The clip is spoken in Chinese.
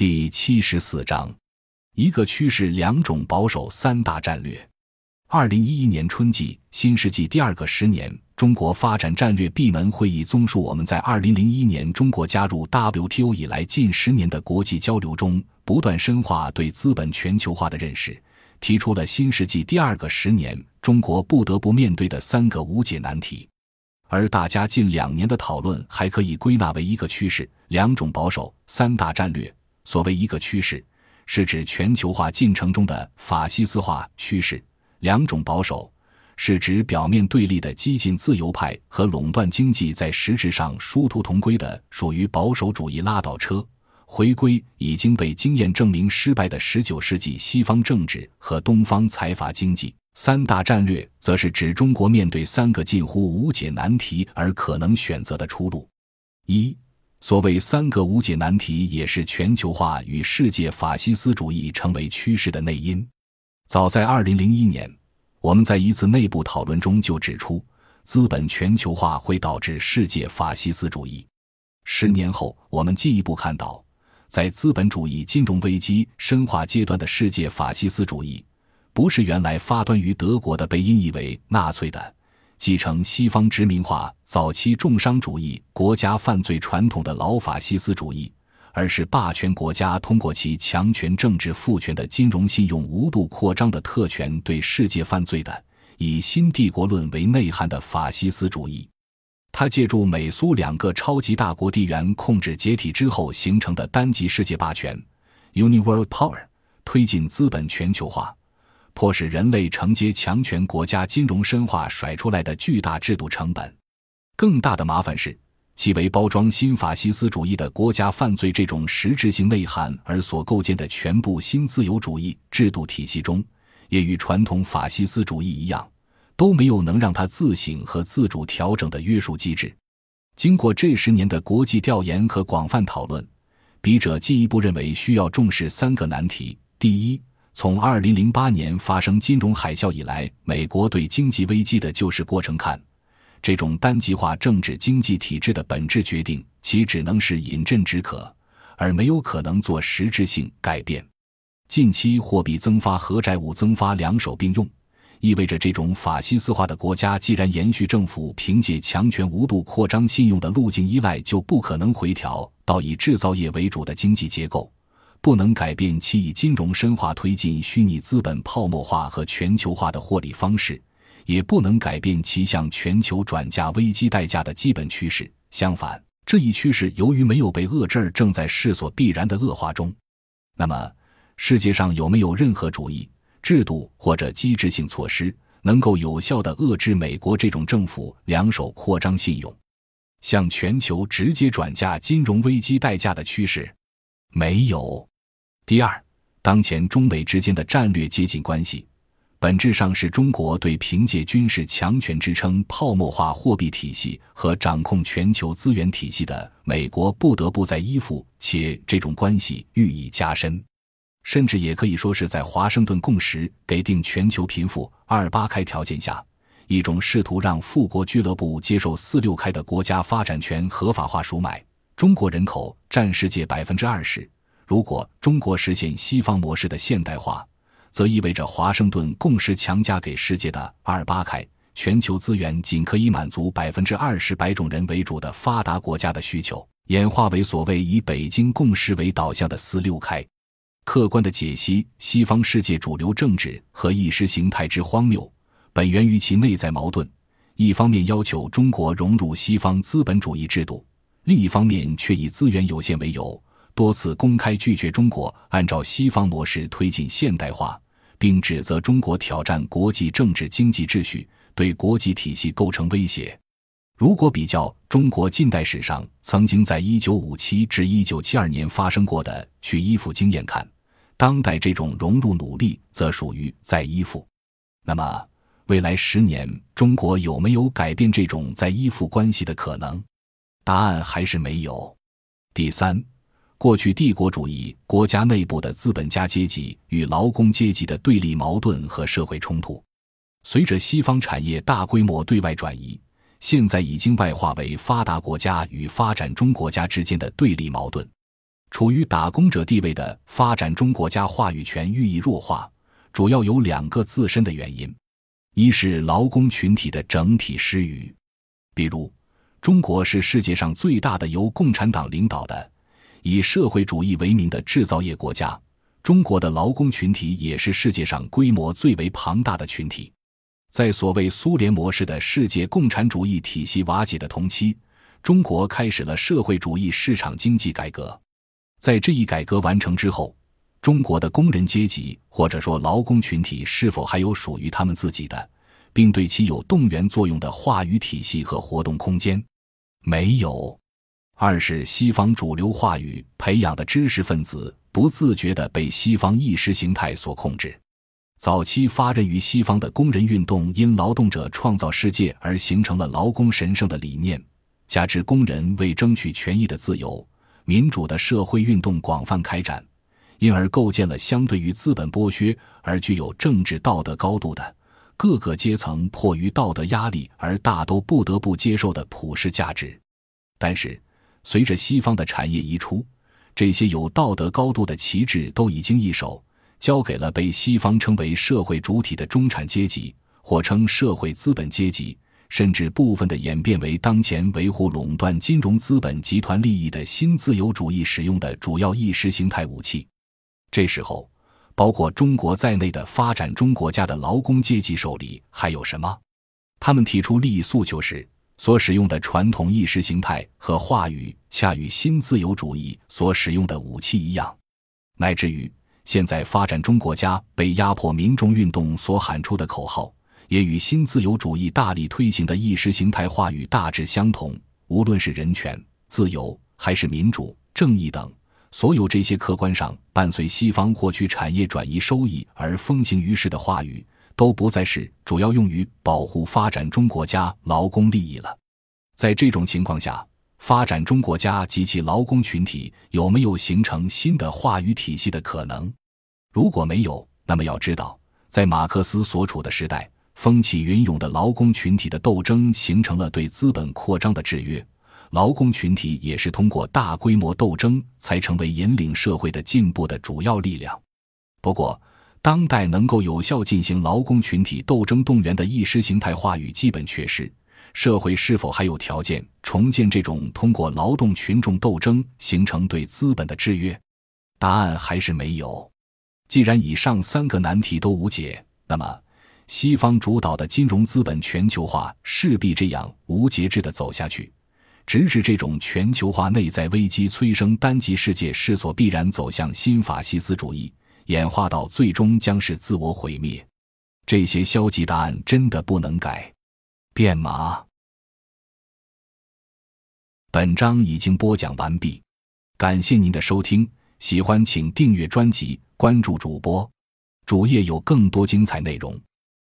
第七十四章，一个趋势，两种保守，三大战略。二零一一年春季，新世纪第二个十年，中国发展战略闭门会议综述我们在二零零一年中国加入 WTO 以来近十年的国际交流中，不断深化对资本全球化的认识，提出了新世纪第二个十年中国不得不面对的三个无解难题。而大家近两年的讨论还可以归纳为一个趋势，两种保守，三大战略。所谓一个趋势，是指全球化进程中的法西斯化趋势；两种保守，是指表面对立的激进自由派和垄断经济在实质上殊途同归的属于保守主义拉倒车，回归已经被经验证明失败的十九世纪西方政治和东方财阀经济。三大战略，则是指中国面对三个近乎无解难题而可能选择的出路。一，所谓三个无解难题，也是全球化与世界法西斯主义成为趋势的内因。早在二零零一年，我们在一次内部讨论中就指出，资本全球化会导致世界法西斯主义。十年后，我们进一步看到，在资本主义金融危机深化阶段的世界法西斯主义。不是原来发端于德国的被音译为纳粹的、继承西方殖民化早期重商主义国家犯罪传统的老法西斯主义，而是霸权国家通过其强权政治赋权的金融信用无度扩张的特权对世界犯罪的以新帝国论为内涵的法西斯主义。他借助美苏两个超级大国地缘控制解体之后形成的单极世界霸权 （Uniworld Power），推进资本全球化。迫使人类承接强权国家金融深化甩出来的巨大制度成本，更大的麻烦是，其为包装新法西斯主义的国家犯罪这种实质性内涵而所构建的全部新自由主义制度体系中，也与传统法西斯主义一样，都没有能让它自省和自主调整的约束机制。经过这十年的国际调研和广泛讨论，笔者进一步认为需要重视三个难题：第一，从二零零八年发生金融海啸以来，美国对经济危机的救市过程看，这种单极化政治经济体制的本质决定，其只能是饮鸩止渴，而没有可能做实质性改变。近期货币增发和债务增发两手并用，意味着这种法西斯化的国家既然延续政府凭借强权无度扩张信用的路径依赖，就不可能回调到以制造业为主的经济结构。不能改变其以金融深化推进虚拟资本泡沫化和全球化的获利方式，也不能改变其向全球转嫁危机代价的基本趋势。相反，这一趋势由于没有被遏制，正在势所必然的恶化中。那么，世界上有没有任何主义、制度或者机制性措施，能够有效地遏制美国这种政府两手扩张信用、向全球直接转嫁金融危机代价的趋势？没有。第二，当前中美之间的战略接近关系，本质上是中国对凭借军事强权支撑泡沫化货币体系和掌控全球资源体系的美国不得不在依附，且这种关系日益加深，甚至也可以说是在华盛顿共识给定全球贫富二八开条件下，一种试图让富国俱乐部接受四六开的国家发展权合法化赎买。中国人口占世界百分之二十。如果中国实现西方模式的现代化，则意味着华盛顿共识强加给世界的二八开，全球资源仅可以满足百分之二十白种人为主的发达国家的需求，演化为所谓以北京共识为导向的四六开。客观的解析西方世界主流政治和意识形态之荒谬，本源于其内在矛盾：一方面要求中国融入西方资本主义制度，另一方面却以资源有限为由。多次公开拒绝中国按照西方模式推进现代化，并指责中国挑战国际政治经济秩序，对国际体系构成威胁。如果比较中国近代史上曾经在1957至1972年发生过的去依附经验看，当代这种融入努力则属于在依附。那么，未来十年中国有没有改变这种在依附关系的可能？答案还是没有。第三。过去帝国主义国家内部的资本家阶级与劳工阶级的对立矛盾和社会冲突，随着西方产业大规模对外转移，现在已经外化为发达国家与发展中国家之间的对立矛盾。处于打工者地位的发展中国家话语权日益弱化，主要有两个自身的原因：一是劳工群体的整体失语，比如中国是世界上最大的由共产党领导的以社会主义为名的制造业国家，中国的劳工群体也是世界上规模最为庞大的群体。在所谓苏联模式的世界共产主义体系瓦解的同期，中国开始了社会主义市场经济改革。在这一改革完成之后，中国的工人阶级或者说劳工群体是否还有属于他们自己的，并对其有动员作用的话语体系和活动空间？没有。二是西方主流话语培养的知识分子不自觉地被西方意识形态所控制。早期发轫于西方的工人运动，因劳动者创造世界而形成了劳工神圣的理念，加之工人为争取权益的自由。民主的社会运动广泛开展，因而构建了相对于资本剥削而具有政治道德高度的各个阶层迫于道德压力而大都不得不接受的普世价值。但是，随着西方的产业移出，这些有道德高度的旗帜都已经一手交给了被西方称为社会主体的中产阶级，或称社会资本阶级。甚至部分的演变为当前维护垄断金融资本集团利益的新自由主义使用的主要意识形态武器。这时候，包括中国在内的发展中国家的劳工阶级手里还有什么？他们提出利益诉求时所使用的传统意识形态和话语，恰与新自由主义所使用的武器一样，乃至于现在发展中国家被压迫民众运动所喊出的口号。也与新自由主义大力推行的意识形态话语大致相同。无论是人权、自由，还是民主、正义等，所有这些客观上伴随西方获取产业转移收益而风行于世的话语，都不再是主要用于保护发展中国家劳工利益了。在这种情况下，发展中国家及其劳工群体有没有形成新的话语体系的可能？如果没有，那么要知道，在马克思所处的时代。风起云涌的劳工群体的斗争形成了对资本扩张的制约，劳工群体也是通过大规模斗争才成为引领社会的进步的主要力量。不过，当代能够有效进行劳工群体斗争动员的意识形态话语基本缺失，社会是否还有条件重建这种通过劳动群众斗争形成对资本的制约？答案还是没有。既然以上三个难题都无解，那么。西方主导的金融资本全球化势必这样无节制地走下去，直至这种全球化内在危机催生单极世界势所必然走向新法西斯主义，演化到最终将是自我毁灭。这些消极答案真的不能改变吗？本章已经播讲完毕，感谢您的收听，喜欢请订阅专辑，关注主播，主页有更多精彩内容。